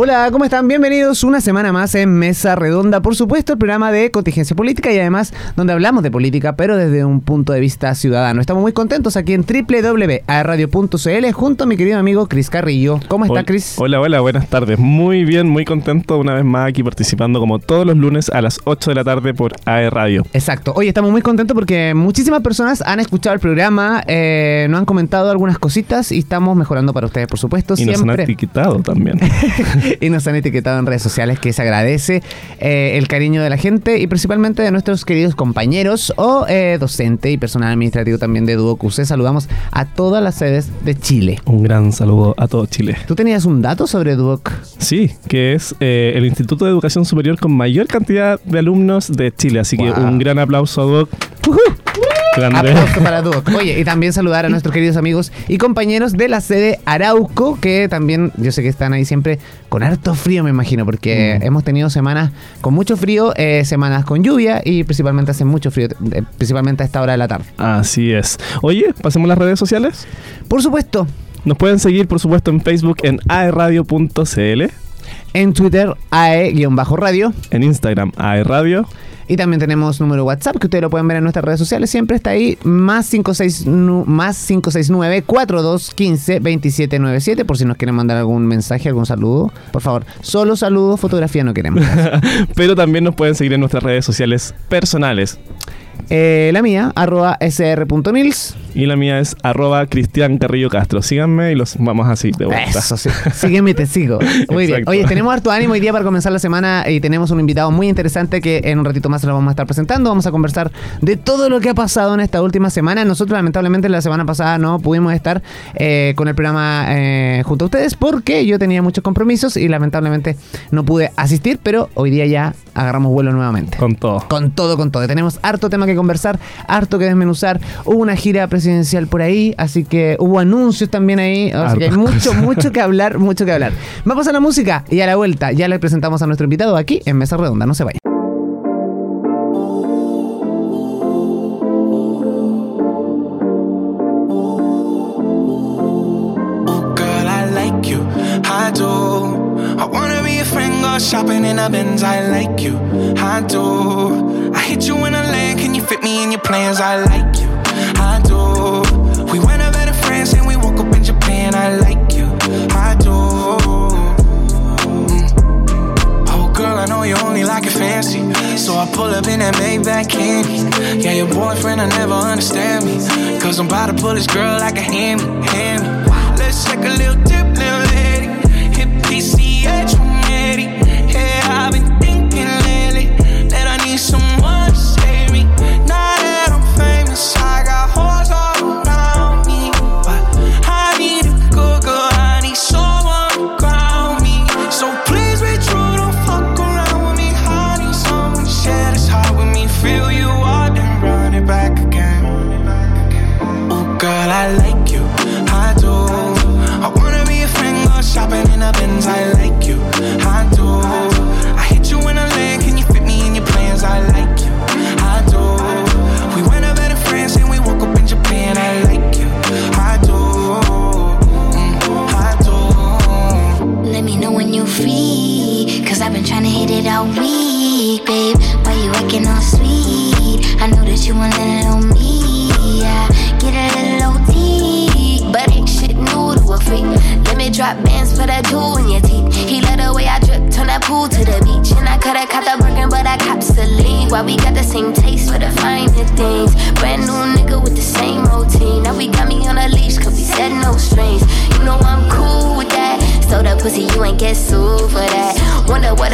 Hola, ¿cómo están? Bienvenidos una semana más en Mesa Redonda, por supuesto, el programa de contingencia política y además donde hablamos de política, pero desde un punto de vista ciudadano. Estamos muy contentos aquí en www.radio.cl junto a mi querido amigo Cris Carrillo. ¿Cómo está, Cris? Hola, hola, buenas tardes. Muy bien, muy contento una vez más aquí participando como todos los lunes a las 8 de la tarde por AE Radio. Exacto. Hoy estamos muy contentos porque muchísimas personas han escuchado el programa, eh, nos han comentado algunas cositas y estamos mejorando para ustedes, por supuesto. Y nos han etiquetado también. y nos han etiquetado en redes sociales, que se agradece eh, el cariño de la gente y principalmente de nuestros queridos compañeros o eh, docente y personal administrativo también de Duoc Saludamos a todas las sedes de Chile. Un gran saludo a todo Chile. ¿Tú tenías un dato sobre Duoc? Sí, que es eh, el Instituto de Educación Superior con mayor cantidad de alumnos de Chile. Así que un gran aplauso a Duoc. Aplauso para Duoc. Oye, y también saludar a nuestros queridos amigos y compañeros de la sede Arauco, que también yo sé que están ahí siempre con harto frío, me imagino, porque mm. hemos tenido semanas con mucho frío, eh, semanas con lluvia y principalmente hace mucho frío, eh, principalmente a esta hora de la tarde. Así es. Oye, pasemos las redes sociales. Por supuesto. Nos pueden seguir, por supuesto, en Facebook en aeradio.cl. En Twitter, ae-radio. En Instagram, aeradio. Y también tenemos número WhatsApp que ustedes lo pueden ver en nuestras redes sociales. Siempre está ahí más, 56, más 569 4215 2797 por si nos quieren mandar algún mensaje, algún saludo. Por favor, solo saludo, fotografía no queremos. Pero también nos pueden seguir en nuestras redes sociales personales. Eh, la mía, arroba sr.nils. Y la mía es arroba Cristian Carrillo Castro. Síganme y los vamos así de vuelta. Eso, sí. Sígueme y te sigo. Muy bien. Oye, tenemos harto ánimo hoy día para comenzar la semana y tenemos un invitado muy interesante que en un ratito más se lo vamos a estar presentando. Vamos a conversar de todo lo que ha pasado en esta última semana. Nosotros, lamentablemente, la semana pasada no pudimos estar eh, con el programa eh, junto a ustedes porque yo tenía muchos compromisos y lamentablemente no pude asistir, pero hoy día ya agarramos vuelo nuevamente. Con todo. Con todo, con todo. Tenemos harto tema que conversar, harto que desmenuzar. Hubo una gira presidencial por ahí, así que hubo anuncios también ahí. Así que hay mucho, mucho que hablar, mucho que hablar. Vamos a la música y a la vuelta ya le presentamos a nuestro invitado aquí en Mesa Redonda. No se vaya. Candy. Yeah, your boyfriend, I never understand me. Cause I'm about to pull this girl like a hammy, hammy. Let's take a little dip,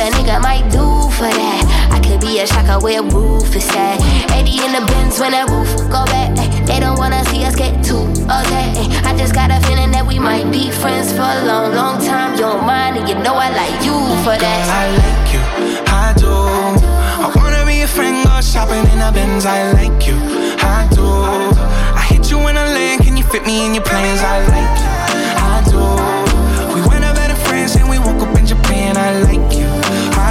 a nigga might do for that. I could be a shocker where roof is at. 80 in the bins when that roof go back. They don't wanna see us get too okay. I just got a feeling that we might be friends for a long, long time. You don't mind, and you know I like you for that. Girl, I like you, I do. I wanna be a friend, go shopping in a Benz. I like you, I do. I hit you in a land, can you fit me in your plans? I like you, I do. We went over to France and we woke up in Japan. I like you,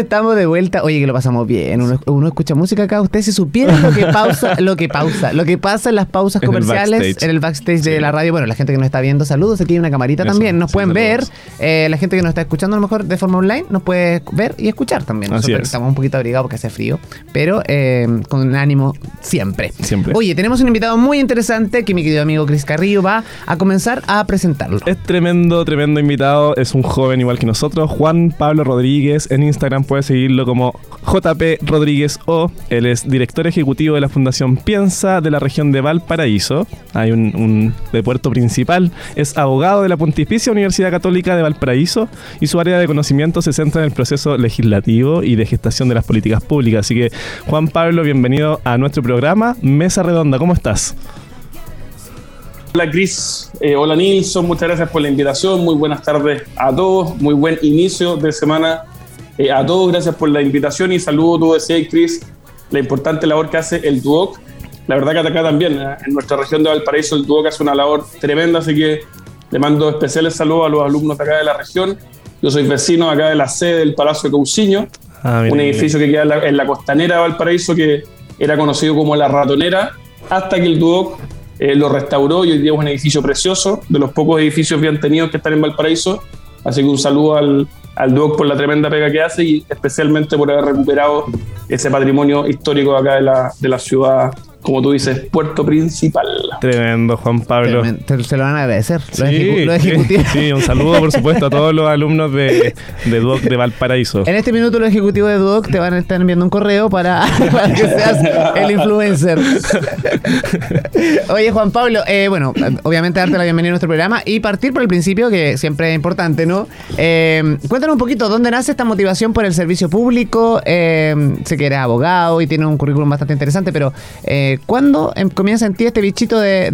estamos de vuelta. Oye, que lo pasamos bien. Uno, escucha música acá. Ustedes si supieran lo que pausa, lo que pausa, lo que pasa en las pausas comerciales, en el backstage, de la radio. Bueno, la gente que nos está viendo, saludos. Aquí hay una camarita también. Nos pueden ver. Eh, la gente que nos está escuchando a lo mejor de forma online nos puede ver y escuchar también. Nosotros estamos un poquito abrigados porque hace frío, pero eh, con ánimo siempre. Siempre. Oye, tenemos un invitado muy interesante que mi querido amigo Chris Carrillo va a comenzar a presentarlo. Es tremendo, tremendo invitado. Es un joven igual que nosotros, Juan Pablo Rodríguez. En Instagram puede seguirlo como JP Rodríguez O. Él es director ejecutivo de la Fundación Piensa de la región de Valparaíso. Hay un, de puerto principal. Es abogado de la Pontificia Universidad Católica de Valparaíso y su área de conocimiento se centra en el proceso legislativo y de gestación de las políticas públicas. Así que, Juan Pablo, bienvenido a nuestro programa Mesa Redonda. ¿Cómo estás? Hola Cris, eh, hola Nilson, muchas gracias por la invitación, muy buenas tardes a todos, muy buen inicio de semana eh, a todos, gracias por la invitación y saludo, tú decías Cris, la importante labor que hace el DUOC. La verdad que acá también, eh, en nuestra región de Valparaíso, el DUOC hace una labor tremenda, así que le mando especiales saludos a los alumnos de acá de la región. Yo soy vecino acá de la sede del Palacio de Cauciño, ah, un edificio que queda en la, costanera de Valparaíso que era conocido como la ratonera, hasta que el DUOC eh, lo restauró y hoy día es un edificio precioso, de los pocos edificios bien tenidos que están en Valparaíso. Así que un saludo al, al Duoc por la tremenda pega que hace y especialmente por haber recuperado ese patrimonio histórico acá de la, de la ciudad como tú dices, puerto principal. Tremendo, Juan Pablo. se lo van a agradecer. Sí, sí, un saludo, por supuesto, a todos los alumnos de, de Duoc de Valparaíso. En este minuto, los ejecutivos de Duoc te van a estar enviando un correo para, que seas el influencer. Oye, Juan Pablo, eh, bueno, obviamente darte la bienvenida a nuestro programa y partir por el principio, que siempre es importante, ¿no? Eh, cuéntanos un poquito, ¿dónde nace esta motivación por el servicio público? Eh, sé que eres abogado y tienes un currículum bastante interesante, pero ¿cuándo em, comienza en ti este bichito de,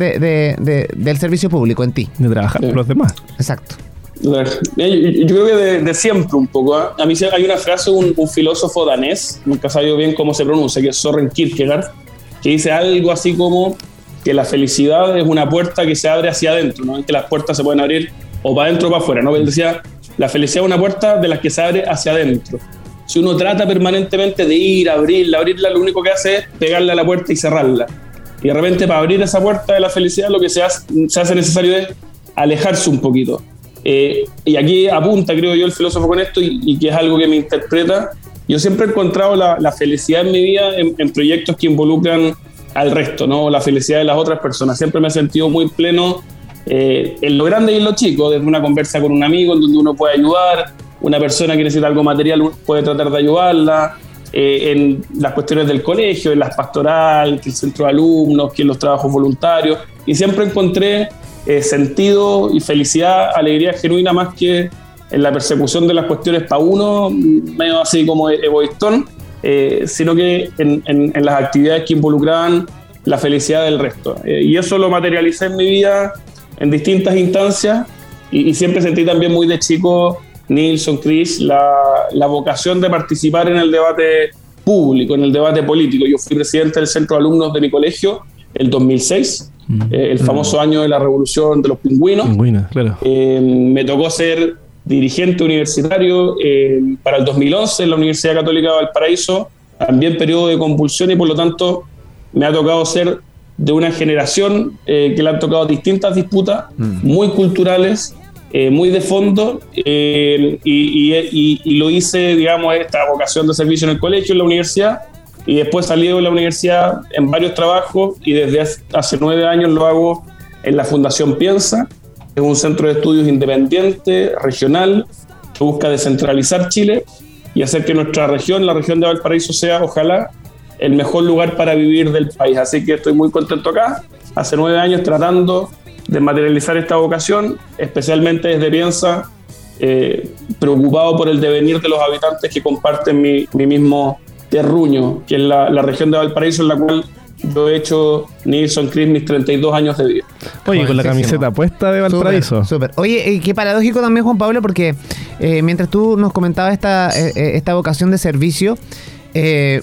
del servicio público en ti? De trabajar con los demás. Exacto. Yo, creo que de, siempre un poco. ¿ah? A mí hay una frase de un, filósofo danés, nunca sabido bien cómo se pronuncia, que es Soren Kierkegaard, que dice algo así como que la felicidad es una puerta que se abre hacia adentro, ¿no? que las puertas se pueden abrir o para adentro o para afuera. ¿no? Él decía, la felicidad es una puerta de las que se abre hacia adentro si uno trata permanentemente de ir, abrirla, abrirla, lo único que hace es pegarle a la puerta y cerrarla. Y de repente para abrir esa puerta de la felicidad lo que se hace, se necesario es alejarse un poquito. Eh, y aquí apunta, creo yo, el filósofo con esto y, que es algo que me interpreta. Yo siempre he encontrado la, felicidad en mi vida en, proyectos que involucran al resto, ¿no? La felicidad de las otras personas. Siempre me he sentido muy pleno eh, en lo grande y en lo chico, desde una conversa con un amigo en donde uno puede ayudar, una persona que necesita algo material puede tratar de ayudarla, eh, en las cuestiones del colegio, en las pastoral, el centro de alumnos, que en los trabajos voluntarios, y siempre encontré eh, sentido y felicidad, alegría genuina más que en la persecución de las cuestiones para uno, medio así como egoístón, eh, sino que en, en, las actividades que involucraban la felicidad del resto. y eso lo materialicé en mi vida en distintas instancias y, y siempre sentí también muy de chico Nilson, Chris, la, vocación de participar en el debate público, en el debate político. Yo fui presidente del centro de alumnos de mi colegio el 2006, mm. eh, el famoso año de la revolución de los pingüinos. Eh, me tocó ser dirigente universitario eh, para el 2011 en la Universidad Católica de Valparaíso, también periodo de convulsión y por lo tanto me ha tocado ser de una generación que le han tocado distintas disputas mm. muy culturales, eh, muy de fondo eh, y, lo hice, digamos, esta vocación de servicio en el colegio, en la universidad, y después salí de la universidad en varios trabajos y desde hace nueve años lo hago en la Fundación Piensa, es un centro de estudios independiente, regional, que busca descentralizar Chile y hacer que nuestra región, la región de Valparaíso, sea, ojalá, el mejor lugar para vivir del país. Así que estoy muy contento acá, hace nueve años tratando de materializar esta vocación, especialmente desde Piensa, eh, preocupado por el devenir de los habitantes que comparten mi, mismo terruño, que es la, región de Valparaíso, en la cual yo he hecho Nilson Chris mis 32 años de vida. Oye, con la camiseta puesta de Valparaíso. Súper. Oye, qué paradójico también, Juan Pablo, porque eh, mientras tú nos comentabas esta, eh, esta vocación de servicio, eh,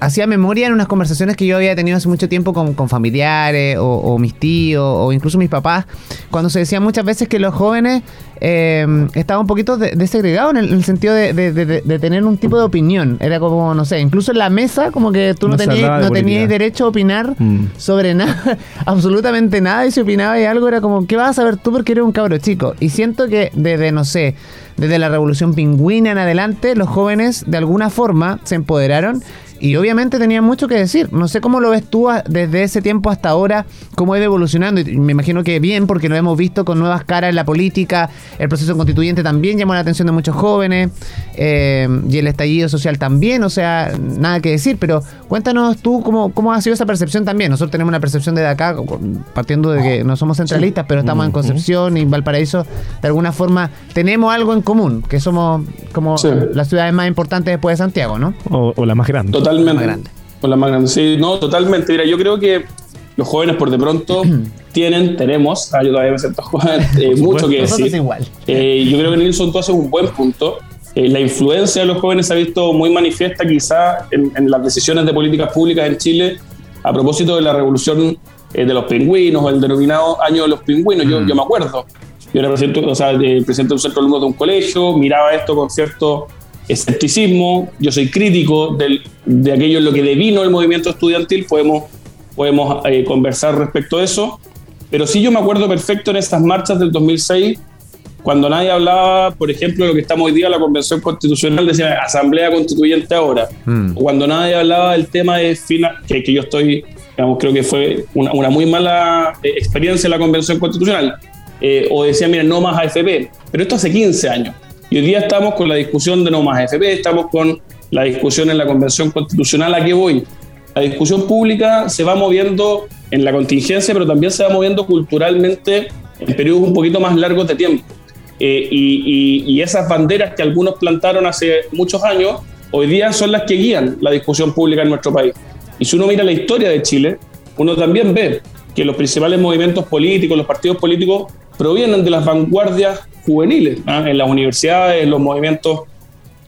hacía memoria en unas conversaciones que yo había tenido hace mucho tiempo con, familiares o, mis tíos o incluso mis papás, cuando se decía muchas veces que los jóvenes eh, estaban un poquito desegregados en, el, sentido de, tener un tipo de opinión. Era como, no sé, incluso en la mesa, como que tú no, tenías, no tenías derecho a opinar mm. sobre nada, absolutamente nada, y si opinaba y algo era como, ¿qué vas a saber tú porque eres un cabro chico? Y siento que desde, no sé, desde la revolución pingüina en adelante, los jóvenes de alguna forma se empoderaron y obviamente tenía mucho que decir. No sé cómo lo ves tú desde ese tiempo hasta ahora, cómo ha ido evolucionando. Y me imagino que bien, porque lo hemos visto con nuevas caras en la política. El proceso constituyente también llamó la atención de muchos jóvenes. Eh, y el estallido social también. O sea, nada que decir. Pero cuéntanos tú cómo, cómo ha sido esa percepción también. Nosotros tenemos una percepción de acá, partiendo de que no somos centralistas, pero estamos en Concepción y Valparaíso. De alguna forma tenemos algo en común, que somos como las ciudades más importantes después de Santiago, ¿no? O, la más grande. Totalmente. más grande. Con la más grande. Sí, no, totalmente. Mira, yo creo que los jóvenes por de pronto tienen, tenemos, ah, yo todavía me siento joven, eh, mucho que decir. igual. Eh, yo creo que Nilsson tú haces un buen punto. Eh, la influencia de los jóvenes se ha visto muy manifiesta quizá en, las decisiones de políticas públicas en Chile a propósito de la revolución de los pingüinos o el denominado año de los pingüinos. Yo, mm. yo me acuerdo. Yo era presidente, o sea, presidente de un centro alumno de un colegio, miraba esto con cierto escepticismo, yo soy crítico de aquello en lo que devino el movimiento estudiantil, podemos, podemos eh, conversar respecto a eso, pero sí yo me acuerdo perfecto en estas marchas del 2006, cuando nadie hablaba, por ejemplo, de lo que estamos hoy día, la Convención Constitucional, decía Asamblea Constituyente ahora, mm. cuando nadie hablaba del tema de final, que, que yo estoy, digamos, creo que fue una, una muy mala eh, experiencia en la Convención Constitucional, eh, o decía, mira, no más AFP, pero esto hace 15 años. Y hoy día estamos con la discusión de no más AFP, estamos con la discusión en la Convención Constitucional. ¿A qué voy? La discusión pública se va moviendo en la contingencia, pero también se va moviendo culturalmente en periodos un poquito más largos de tiempo. Eh, y, esas banderas que algunos plantaron hace muchos años, hoy día son las que guían la discusión pública en nuestro país. Y si uno mira la historia de Chile, uno también ve que los principales movimientos políticos, los partidos políticos, provienen de las vanguardias juveniles, ¿ah? en las universidades, en los movimientos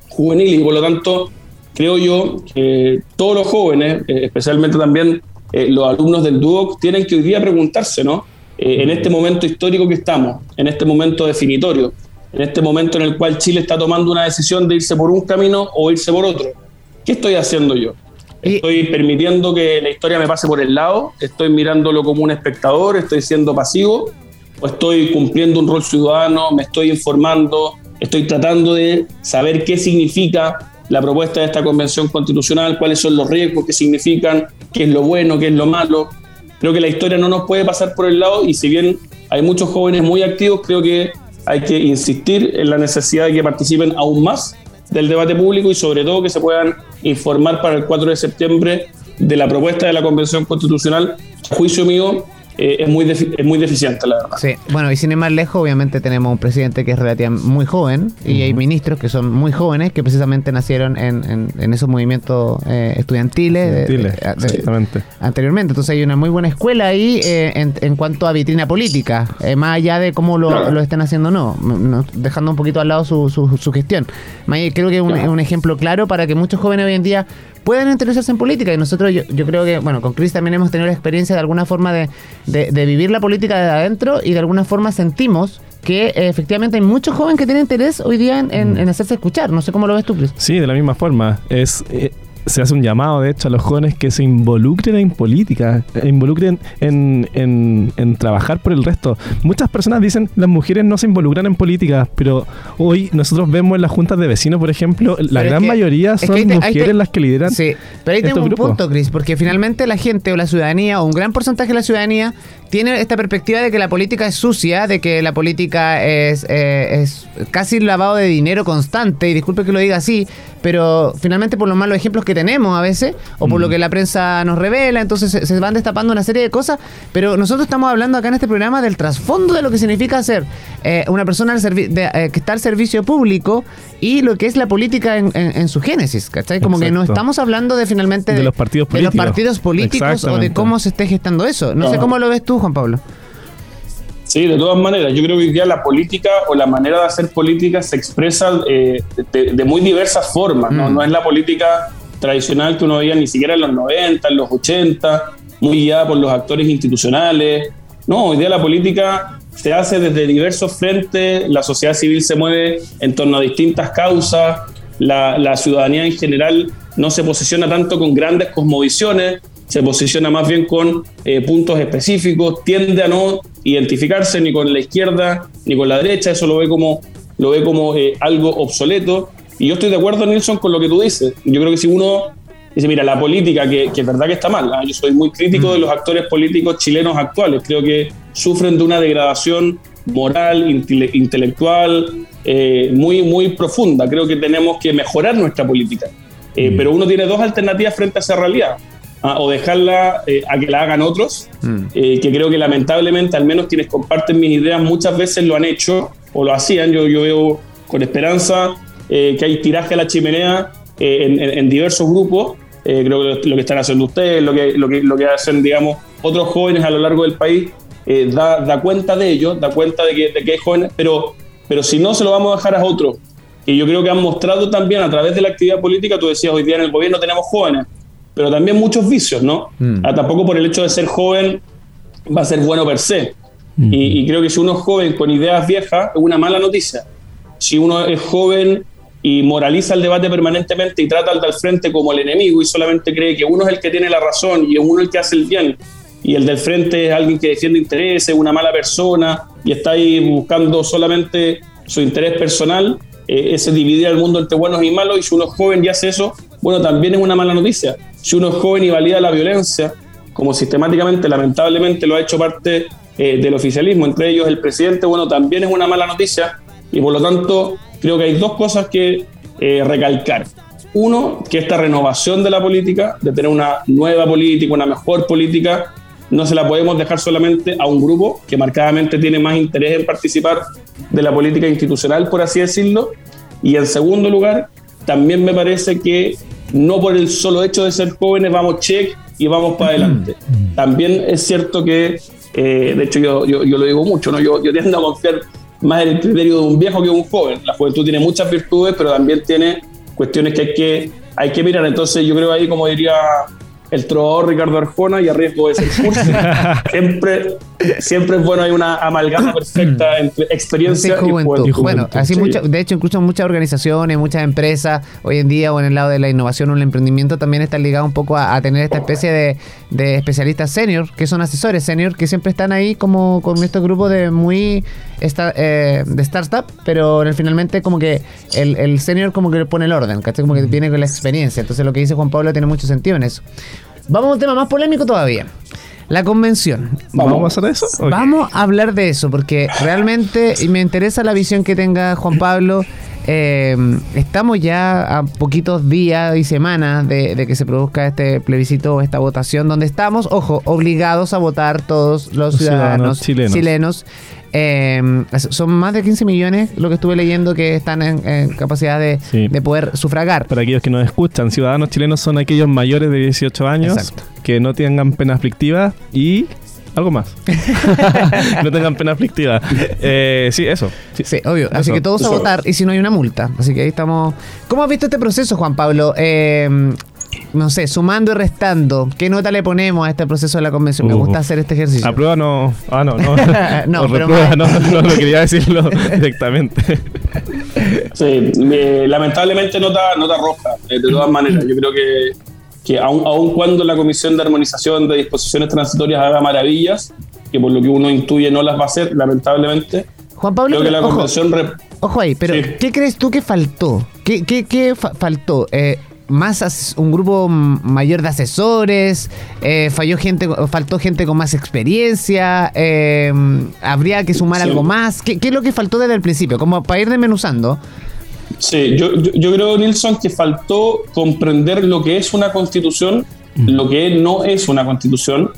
juveniles, y por lo tanto creo yo que todos los jóvenes, eh, especialmente también eh, los alumnos del DUOC, tienen que hoy día preguntarse, ¿no? Eh, en este momento histórico que estamos, en este momento definitorio, en este momento en el cual Chile está tomando una decisión de irse por un camino o irse por otro, ¿qué estoy haciendo yo? Estoy permitiendo que la historia me pase por el lado, estoy mirándolo como un espectador, estoy siendo pasivo, estoy cumpliendo un rol ciudadano, me estoy informando, estoy tratando de saber qué significa la propuesta de esta convención constitucional, cuáles son los riesgos que significan, qué es lo bueno, qué es lo malo. Creo que la historia no nos puede pasar por el lado y si bien hay muchos jóvenes muy activos, creo que hay que insistir en la necesidad de que participen aún más del debate público y sobre todo que se puedan informar para el 4 de septiembre de la propuesta de la Convención Constitucional. A juicio mío, eh, es, muy es muy deficiente, la verdad. Sí, bueno, y sin ir más lejos, obviamente tenemos un presidente que es relativamente muy joven y hay ministros que son muy jóvenes que precisamente nacieron en, en, esos movimientos eh, estudiantiles. exactamente. Anteriormente, entonces hay una muy buena escuela ahí eh, en, cuanto a vitrina política, más allá de cómo lo, lo estén haciendo o no, dejando un poquito al lado su, su, gestión. Creo que es un, un ejemplo claro para que muchos jóvenes hoy en día puedan interesarse en política. Y nosotros, yo, yo creo que, bueno, con Chris también hemos tenido la experiencia de alguna forma de, de, vivir la política desde adentro y de alguna forma sentimos que eh, efectivamente hay muchos jóvenes que tienen interés hoy día en, en, mm. hacerse escuchar. No sé cómo lo ves tú, Chris. Sí, de la misma forma. Es, eh, se hace un llamado, de hecho, a los jóvenes que se involucren en política, involucren en, en, trabajar por el resto. Muchas personas dicen las mujeres no se involucran en política, pero hoy nosotros vemos en las juntas de vecinos, por ejemplo, la gran mayoría son mujeres las que lideran. Sí, pero ahí tengo un punto, Cris, porque finalmente la gente o la ciudadanía o un gran porcentaje de la ciudadanía tiene esta perspectiva de que la política es sucia, de que la política es, eh, es casi lavado de dinero constante, y disculpe que lo diga así, pero finalmente por los malos ejemplos que tenemos a veces, o por lo mm. que la prensa nos revela, entonces se, van destapando una serie de cosas, pero nosotros estamos hablando acá en este programa del trasfondo de lo que significa ser eh, una persona eh, que está al servicio público y lo que es la política en, su génesis, ¿cachai? Como que no estamos hablando de finalmente de, los partidos políticos, de los partidos políticos o de cómo se esté gestando eso. No sé cómo lo ves tú, Juan Pablo. Sí, de todas maneras. Yo creo que hoy día la política o la manera de hacer política se expresa eh, de, muy diversas formas. ¿no? Mm. no es la política tradicional que uno veía ni siquiera en los 90, en los 80, muy guiada por los actores institucionales. No, hoy día la política se hace desde diversos frentes, la sociedad civil se mueve en torno a distintas causas, la, la ciudadanía en general no se posiciona tanto con grandes cosmovisiones, se posiciona más bien con eh, puntos específicos, tiende a no identificarse ni con la izquierda ni con la derecha, eso lo ve como, lo ve como eh, algo obsoleto. Y yo estoy de acuerdo, Nilsson, con lo que tú dices. Yo creo que si uno dice, mira, la política, que, es verdad que está mal, ¿ah? yo soy muy crítico de los actores políticos chilenos actuales, creo que sufren de una degradación moral, intelectual, eh, muy, muy profunda. Creo que tenemos que mejorar nuestra política. Mm. Pero uno tiene dos alternativas frente a esa realidad. ¿Ah? o dejarla eh, a que la hagan otros, mm. eh, que creo que lamentablemente, al menos quienes comparten mis ideas, muchas veces lo han hecho o lo hacían. Yo, yo veo con esperanza que hay tiraje a la chimenea en, diversos grupos. creo que lo, que están haciendo ustedes, lo que, lo que, lo que hacen, digamos, otros jóvenes a lo largo del país, da, da, cuenta de ello, da cuenta de que, de que hay jóvenes, pero pero si no, se lo vamos a dejar a otros. Y yo creo que han mostrado también a través de la actividad política, tú decías, hoy día en el gobierno tenemos jóvenes, pero también muchos vicios, ¿no? Mm. Ah, tampoco por el hecho de ser joven va a ser bueno per se. Mm. Y, creo que si uno es joven con ideas viejas, es una mala noticia. Si uno es joven y moraliza el debate permanentemente y trata al del frente como el enemigo y solamente cree que uno es el que tiene la razón y es uno el que hace el bien y el del frente es alguien que defiende intereses, una mala persona y está ahí buscando solamente su interés personal, eh, ese dividir al mundo entre buenos y malos, y si uno es joven y hace eso, bueno, también es una mala noticia. Si uno es joven y valida la violencia, como sistemáticamente, lamentablemente, lo ha hecho parte eh, del oficialismo, entre ellos el presidente, bueno, también es una mala noticia, y por lo tanto, creo que hay dos cosas que eh, recalcar. Uno, que esta renovación de la política, de tener una nueva política, una mejor política, no se la podemos dejar solamente a un grupo que marcadamente tiene más interés en participar de la política institucional, por así decirlo. Y en segundo lugar, también me parece que no por el solo hecho de ser jóvenes vamos check y vamos para adelante. También es cierto que, eh, de hecho yo, yo, lo digo mucho, ¿no? yo, yo tiendo a confiar más en el criterio de un viejo que de un joven. La juventud tiene muchas virtudes, pero también tiene cuestiones que hay que, hay que mirar. Entonces yo creo ahí, como diría el trovador Ricardo Arjona y a riesgo de ser cursi. siempre, siempre es bueno, hay una amalgama perfecta entre experiencia y juventud. Bueno, así de hecho, incluso muchas organizaciones, muchas empresas, hoy en día o en el lado de la innovación o el emprendimiento, también están ligados un poco a, tener esta especie de, especialistas senior, que son asesores senior, que siempre están ahí como con estos grupos de muy eh, de startup, pero finalmente como que el, el senior como que le pone el orden, Como que viene con la experiencia. Entonces lo que dice Juan Pablo tiene mucho sentido en eso. Vamos a un tema más polémico todavía. La convención. ¿Vamos, a hacer eso? Vamos a hablar de eso, porque realmente y me interesa la visión que tenga Juan Pablo. Eh, estamos ya a poquitos días y semanas de, que se produzca este plebiscito o esta votación, donde estamos, ojo, obligados a votar todos los, ciudadanos, chilenos eh, son más de 15 millones lo que estuve leyendo que están en, capacidad de, poder sufragar. Para aquellos que nos escuchan, ciudadanos chilenos son aquellos mayores de 18 años que no tengan pena aflictiva y algo más. no tengan pena aflictiva. Eh, sí, eso. Sí, obvio. Así que todos a votar y si no hay una multa. Así que ahí estamos. ¿Cómo has visto este proceso, Juan Pablo? Eh, no sé, sumando y restando, ¿qué nota le ponemos a este proceso de la convención? Me gusta hacer este ejercicio. A prueba no. Ah, no, no. no, pero no, no, no, quería decirlo directamente. Sí, lamentablemente nota, nota roja, eh, de todas maneras. Yo creo que, que aun, cuando la Comisión de Armonización de Disposiciones Transitorias haga maravillas, que por lo que uno intuye no las va a hacer, lamentablemente. Juan Pablo, creo que la convención ojo, ahí, pero ¿qué crees tú que faltó? ¿Qué, qué, qué faltó? Eh, más un grupo mayor de asesores, eh, falló gente, faltó gente con más experiencia, eh, habría que sumar algo más. ¿Qué, es lo que faltó desde el principio? Como para ir desmenuzando. Sí, yo, yo, creo, Nilsson, que faltó comprender lo que es una constitución, lo que no es una constitución,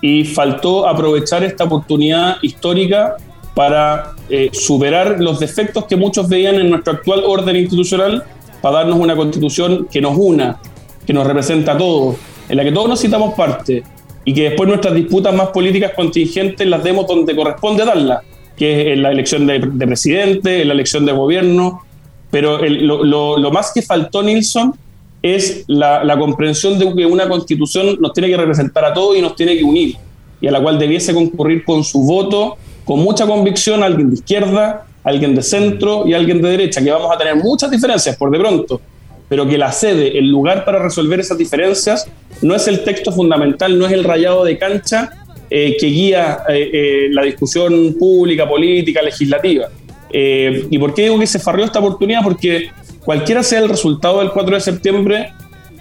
y faltó aprovechar esta oportunidad histórica para eh, superar los defectos que muchos veían en nuestro actual orden institucional para darnos una constitución que nos una, que nos representa a todos, en la que todos nos citamos parte y que después nuestras disputas más políticas contingentes las demos donde corresponde darlas, que es en la elección de, presidente, en la elección de gobierno. Pero lo, más que faltó, Nilsson, es la, la, comprensión de que una constitución nos tiene que representar a todos y nos tiene que unir, y a la cual debiese concurrir con su voto, con mucha convicción, alguien de izquierda, alguien de centro y alguien de derecha, que vamos a tener muchas diferencias por de pronto, pero que la sede, el lugar para resolver esas diferencias, no es el texto fundamental, no es el rayado de cancha eh, que guía eh, eh, la discusión pública, política, legislativa. ¿Y por qué digo que se farrió esta oportunidad? Porque cualquiera sea el resultado del 4 de septiembre,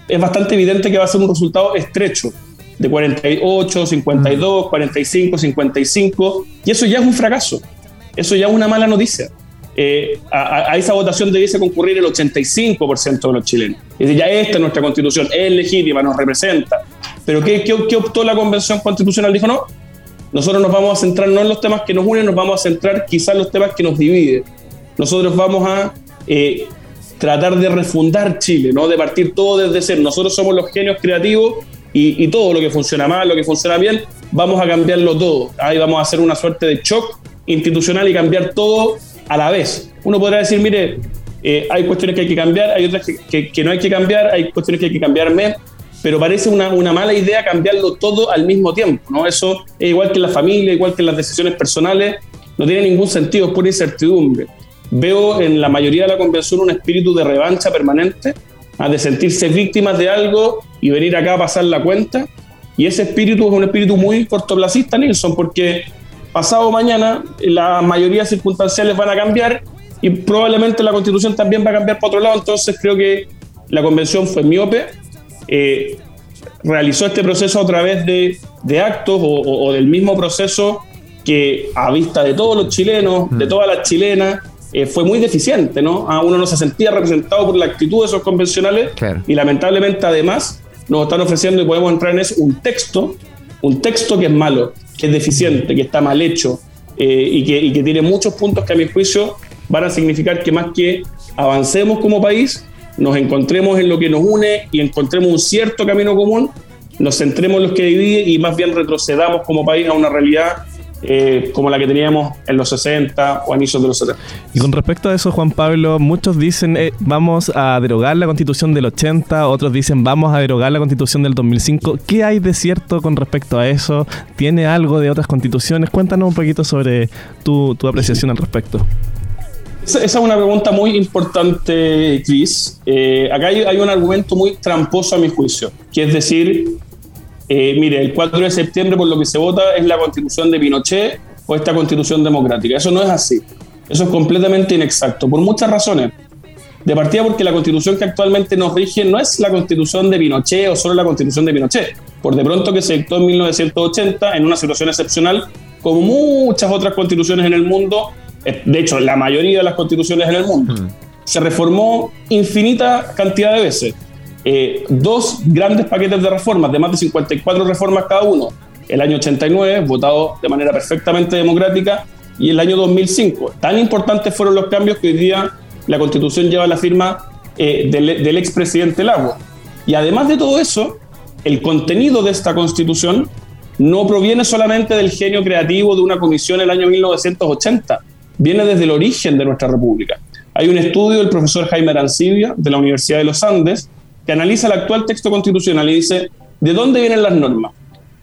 es bastante evidente que va a ser un resultado estrecho, de 48, 52, 45, 55, y eso ya es un fracaso, eso ya es una mala noticia. Eh, a, esa votación debiese concurrir el 85% de los chilenos. Es decir, ya esta es nuestra constitución, es legítima, nos representa. Pero ¿qué, qué, optó la convención constitucional? Dijo, no, nosotros nos vamos a centrar no en los temas que nos unen, nos vamos a centrar quizás en los temas que nos dividen. Nosotros vamos a eh, tratar de refundar Chile, ¿no? de partir todo desde ser. Nosotros somos los genios creativos y, todo lo que funciona mal, lo que funciona bien, vamos a cambiarlo todo. Ahí vamos a hacer una suerte de shock institucional y cambiar todo a la vez. Uno podrá decir, mire, eh, hay cuestiones que hay que cambiar, hay otras que, que, no hay que cambiar, hay cuestiones que hay que cambiarme, pero parece una, una, mala idea cambiarlo todo al mismo tiempo. ¿no? Eso es igual que la familia, igual que las decisiones personales, no tiene ningún sentido, es pura incertidumbre. Veo en la mayoría de la convención un espíritu de revancha permanente, de sentirse víctimas de algo y venir acá a pasar la cuenta. Y ese espíritu es un espíritu muy cortoplacista, Nilsson, porque pasado mañana las mayorías circunstanciales van a cambiar y probablemente la constitución también va a cambiar para otro lado. Entonces creo que la convención fue miope, eh, realizó este proceso a través de, de actos o, del mismo proceso que a vista de todos los chilenos, de mm. todas las chilenas, eh, fue muy deficiente, ¿no? A uno no se sentía representado por la actitud de esos convencionales y lamentablemente además nos están ofreciendo y podemos entrar en eso un texto, un texto que es malo, que es deficiente, que está mal hecho eh, y, que, tiene muchos puntos que a mi juicio van a significar que más que avancemos como país, nos encontremos en lo que nos une y encontremos un cierto camino común, nos centremos en los que divide y más bien retrocedamos como país a una realidad eh, como la que teníamos en los 60 o inicios de los 70. Y con respecto a eso, Juan Pablo, muchos dicen eh, vamos a derogar la constitución del 80, otros dicen vamos a derogar la constitución del 2005. ¿Qué hay de cierto con respecto a eso? ¿Tiene algo de otras constituciones? Cuéntanos un poquito sobre tu, apreciación al respecto. Esa, es una pregunta muy importante, Chris. Eh, acá hay, hay, un argumento muy tramposo a mi juicio, que es decir, eh, mire, el 4 de septiembre por lo que se vota es la constitución de Pinochet o esta constitución democrática. Eso no es así. Eso es completamente inexacto, por muchas razones. De partida porque la constitución que actualmente nos rige no es la constitución de Pinochet o solo la constitución de Pinochet. Por de pronto que se dictó en 1980 en una situación excepcional, como muchas otras constituciones en el mundo, eh, de hecho la mayoría de las constituciones en el mundo. Se reformó infinita cantidad de veces eh, dos grandes paquetes de reformas, de más de 54 reformas cada uno. El año 89, votado de manera perfectamente democrática, y el año 2005. Tan importantes fueron los cambios que hoy día la Constitución lleva la firma eh, del, del expresidente Lago. Y además de todo eso, el contenido de esta Constitución no proviene solamente del genio creativo de una comisión en el año 1980, viene desde el origen de nuestra República. Hay un estudio del profesor Jaime Arancibia de la Universidad de los Andes que analiza el actual texto constitucional y dice, ¿de dónde vienen las normas?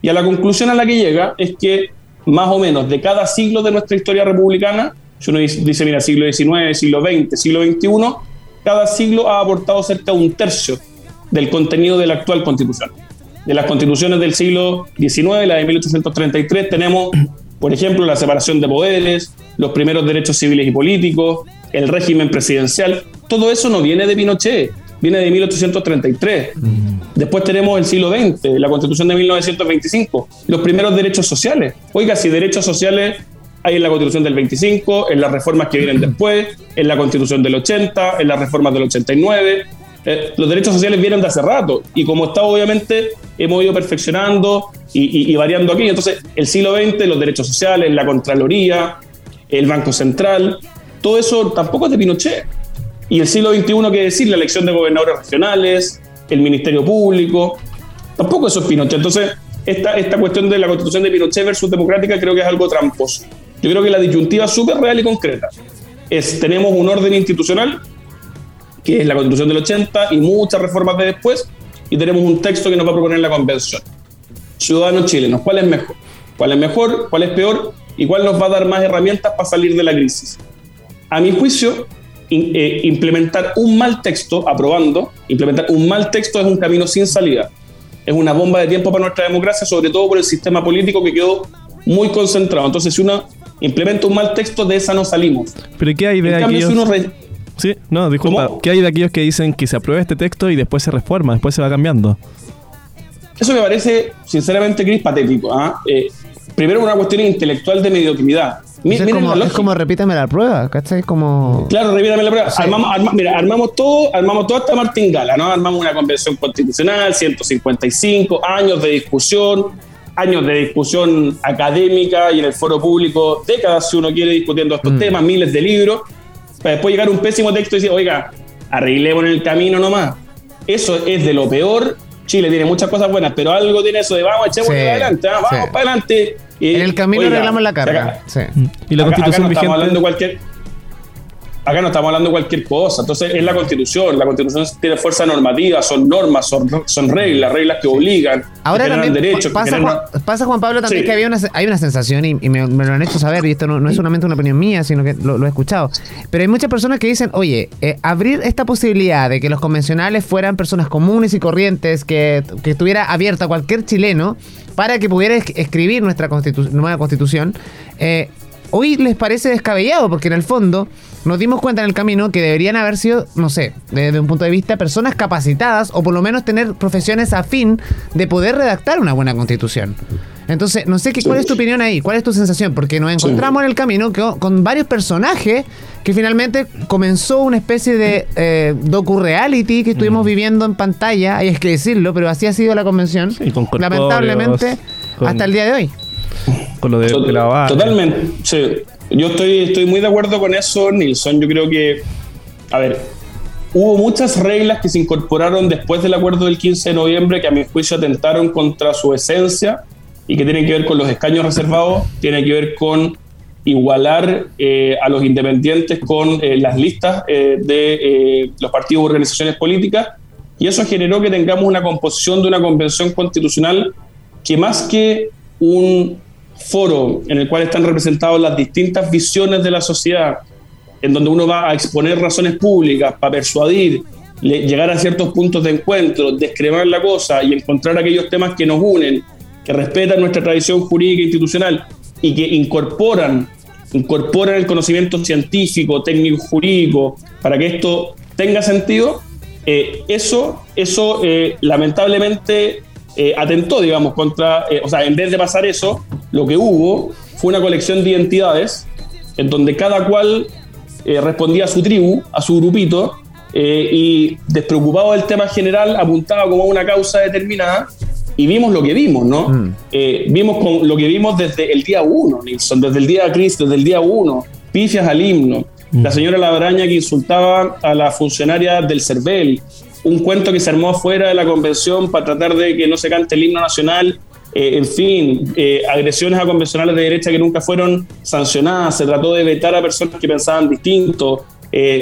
Y a la conclusión a la que llega es que más o menos de cada siglo de nuestra historia republicana, si uno dice, mira, siglo XIX, siglo XX, siglo XXI, cada siglo ha aportado cerca de un tercio del contenido de la actual constitución. De las constituciones del siglo XIX, la de 1833, tenemos, por ejemplo, la separación de poderes, los primeros derechos civiles y políticos, el régimen presidencial. Todo eso no viene de Pinochet, viene de 1833. Después tenemos el siglo XX, la constitución de 1925, los primeros derechos sociales. Oiga, si derechos sociales hay en la constitución del 25, en las reformas que vienen después, en la constitución del 80, en las reformas del 89. Eh, los derechos sociales vienen de hace rato y como está obviamente hemos ido perfeccionando y, y variando aquí. Entonces, el siglo XX, los derechos sociales, la Contraloría, el Banco Central, todo eso tampoco es de Pinochet. Y el siglo XXI, ¿qué decir? La elección de gobernadores regionales, el Ministerio Público. Tampoco eso es Pinochet. Entonces, esta, esta cuestión de la constitución de Pinochet versus democrática creo que es algo tramposo. Yo creo que la disyuntiva súper real y concreta es, tenemos un orden institucional que es la constitución del 80 y muchas reformas de después, y tenemos un texto que nos va a proponer la convención. Ciudadanos chilenos, ¿cuál es mejor? ¿Cuál es mejor? ¿Cuál es peor? ¿Y cuál nos va a dar más herramientas para salir de la crisis? A mi juicio, eh, implementar un mal texto, aprobando, implementar un mal texto es un camino sin salida. Es una bomba de tiempo para nuestra democracia, sobre todo por el sistema político que quedó muy concentrado. Entonces, si uno implementa un mal texto, de esa no salimos. Pero ¿qué hay de aquellos... Sí, no, disculpa. ¿Qué hay de aquellos que dicen que se aprueba este texto y después se reforma, después se va cambiando? Eso me parece, sinceramente, Cris, patético. ¿ah? Eh, primero, una cuestión intelectual de mediocridad es, como, repítame la prueba, ¿cachai? Como... Claro, repítame la prueba. Armamos, mira, armamos todo, armamos toda esta martingala, ¿no? Armamos una convención constitucional, 155 años de discusión, años de discusión académica y en el foro público, décadas si uno quiere discutiendo estos mm. temas, miles de libros, para después llegar a un pésimo texto y decir, oiga, arreglemos en el camino nomás. Eso es de lo peor. Chile tiene muchas cosas buenas, pero algo tiene eso de vamos, echemos adelante, ¿ah? vamos para adelante en el camino arreglamos la carga. sí. Y la constitución vigente. Estamos hablando de cualquier, acá no estamos hablando de cualquier cosa. Entonces, es la constitución. La constitución tiene fuerza normativa, son normas, son, son reglas, reglas que obligan. Ahora también derechos, pasa, Juan, pasa, Juan Pablo, también que había una, hay una sensación, y, me, lo han hecho saber, y esto no, es solamente una opinión mía, sino que lo, he escuchado. Pero hay muchas personas que dicen, oye, eh, abrir esta posibilidad de que los convencionales fueran personas comunes y corrientes, que, que estuviera abierta a cualquier chileno para que pudiera escribir nuestra nueva constitución, eh, hoy les parece descabellado, porque en el fondo nos dimos cuenta en el camino que deberían haber sido, no sé, desde un punto de vista, personas capacitadas o por lo menos tener profesiones afín de poder redactar una buena constitución. Entonces, no sé qué, cuál es tu opinión ahí, cuál es tu sensación, porque nos encontramos en el camino con varios personajes que finalmente comenzó una especie de eh, docu-reality que estuvimos viviendo en pantalla, hay que decirlo, pero así ha sido la convención, lamentablemente, hasta el día de hoy. Con lo de, la Totalmente, sí. Yo estoy, estoy muy de acuerdo con eso, Nilsson. Yo creo que, a ver, hubo muchas reglas que se incorporaron después del acuerdo del 15 de noviembre que a mi juicio atentaron contra su esencia y que tienen que ver con los escaños reservados, tiene que ver con igualar eh, a los independientes con eh, las listas eh, de los partidos y organizaciones políticas, y eso generó que tengamos una composición de una convención constitucional que más que un foro en el cual están representadas las distintas visiones de la sociedad, en donde uno va a exponer razones públicas para persuadir, llegar a ciertos puntos de encuentro, descremar la cosa y encontrar aquellos temas que nos unen, que respetan nuestra tradición jurídica e institucional y que incorporan, incorporan el conocimiento científico, técnico, jurídico, para que esto tenga sentido, eh, eso, eso eh, lamentablemente eh, atentó, digamos, contra, o sea, en vez de pasar eso, lo que hubo fue una colección de identidades en donde cada cual respondía a su tribu, a su grupito, y despreocupado del tema general apuntaba como a una causa determinada y vimos lo que vimos, ¿no? Mm. Eh, vimos con lo que vimos desde el día uno, Nilsson, desde el día de Cristo, desde el día uno, pifias al himno, la mm. señora Labraña que insultaba a la funcionaria del CERVEL, un cuento que se armó afuera de la convención para tratar de que no se cante el himno nacional, eh, en fin, eh, agresiones a convencionales de derecha que nunca fueron sancionadas, se trató de vetar a personas que pensaban distinto,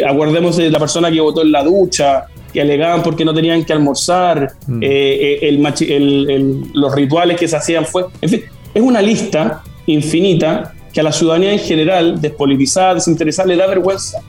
aguardemos de la persona que votó en la ducha, que alegaban porque no tenían que almorzar, mm. eh, el, los rituales que se hacían fue... En fin, es una lista infinita que a la ciudadanía en general, despolitizada, desinteresada, le da vergüenza.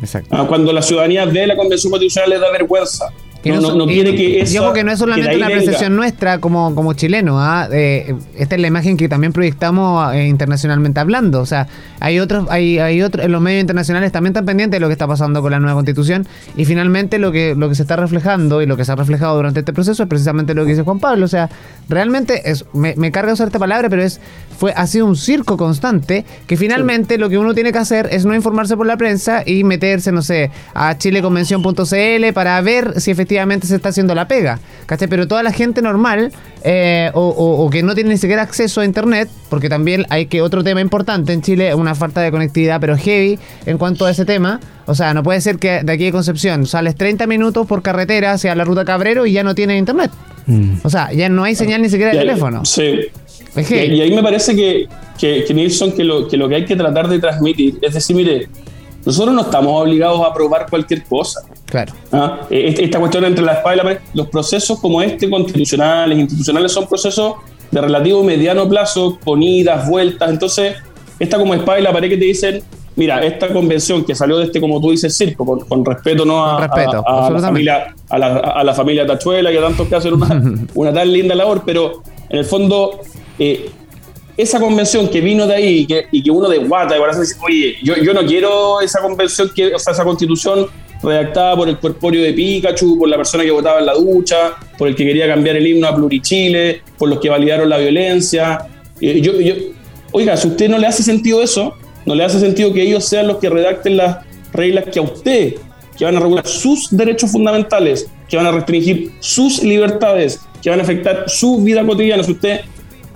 Exacto. Ah, cuando la ciudadanía ve la Convención Constitucional le da vergüenza. No, no, quiere que eso. que no es solamente una percepción nuestra como, como chilenos. ¿ah? Eh, esta es la imagen que también proyectamos eh, internacionalmente hablando. O sea, hay otros, hay, hay otros, en los medios internacionales también están pendientes de lo que está pasando con la nueva constitución. Y finalmente lo que, lo que se está reflejando y lo que se ha reflejado durante este proceso es precisamente lo que dice Juan Pablo. O sea, realmente es, me, me carga usar esta palabra, pero es fue ha sido un circo constante que finalmente lo que uno tiene que hacer es no informarse por la prensa y meterse, no sé, a chileconvención.cl para ver si efectivamente se está haciendo la pega. ¿Cachai? Pero toda la gente normal eh, o, que no tiene ni siquiera acceso a internet, porque también hay que otro tema importante en Chile, una falta de conectividad, pero heavy en cuanto a ese tema. O sea, no puede ser que de aquí de Concepción sales 30 minutos por carretera hacia la ruta Cabrero y ya no tiene internet. Mm. O sea, ya no hay señal ni siquiera de teléfono. Sí. Y, ahí me parece que, que, Nilsson, que lo, que lo que hay que tratar de transmitir es decir, mire, nosotros no estamos obligados a aprobar cualquier cosa. Claro. ¿Ah? E, esta cuestión entre la espada y la pared, los procesos como este, constitucionales, institucionales, son procesos de relativo mediano plazo, con idas, vueltas. Entonces, esta como espada y la pared que te dicen, mira, esta convención que salió de este, como tú dices, circo, con, respeto ¿no? a, la familia, a, la, familia Tachuela y a tantos que hacen una, una tan linda labor, pero en el fondo, eh, esa convención que vino de ahí y que, y que uno de guata, de dice, oye, yo, yo, no quiero esa convención, que, o sea, esa constitución redactada por el corpóreo de Pikachu, por la persona que votaba en la ducha, por el que quería cambiar el himno a Plurichile, por los que validaron la violencia. Yo, oiga, si usted no le hace sentido eso, no le hace sentido que ellos sean los que redacten las reglas que a usted, que van a regular sus derechos fundamentales, que van a restringir sus libertades, que van a afectar su vida cotidiana. Si usted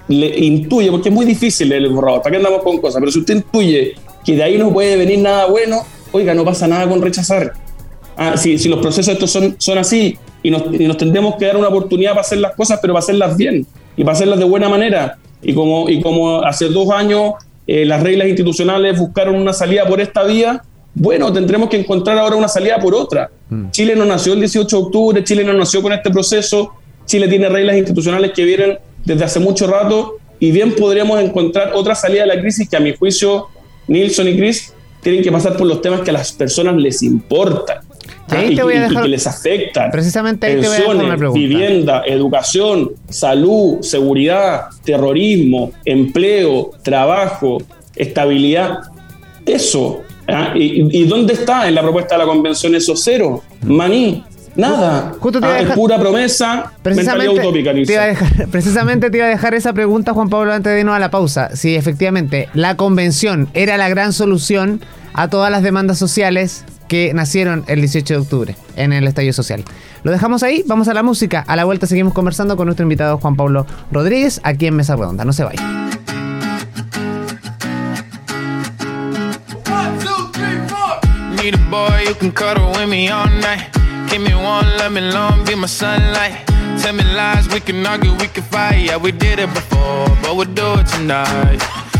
le intuye, porque es muy difícil el borrador, ¿para qué andamos con cosas? Pero si usted intuye que de ahí no puede venir nada bueno, oiga, no pasa nada con rechazar. Ah, si, si, los procesos estos son, son así y nos, y nos, tendremos que dar una oportunidad para hacer las cosas, pero para hacerlas bien y para hacerlas de buena manera. Y como, y como hace dos años eh, las reglas institucionales buscaron una salida por esta vía, bueno, tendremos que encontrar ahora una salida por otra. Mm. Chile no nació el 18 de octubre, Chile no nació con este proceso, Chile tiene reglas institucionales que vienen desde hace mucho rato y bien podríamos encontrar otra salida de la crisis que a mi juicio Nilsson y Chris tienen que pasar por los temas que a las personas les importan. ¿Ah? y, que les afectan. Precisamente ahí te voy a dejar una pregunta. Vivienda, educación, salud, seguridad, terrorismo, empleo, trabajo, estabilidad. Eso. ¿ah? ¿Y, dónde está en la propuesta de la convención eso cero? Maní. Nada. Justo te ah, es pura promesa, precisamente utópica, Precisamente te iba a dejar esa pregunta, Juan Pablo, antes de irnos a la pausa. Si efectivamente la convención era la gran solución a todas las demandas sociales que nacieron el 18 de octubre en el Estadio Social. Lo dejamos ahí, vamos a la música. A la vuelta seguimos conversando con nuestro invitado Juan Pablo Rodríguez aquí en Mesa Redonda. No se vaya. Give me one, let me long, be my sunlight. Tell me lies, we can argue, we can fight. Yeah, we did it before, but we'll do it tonight.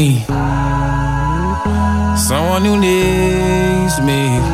Need someone who needs me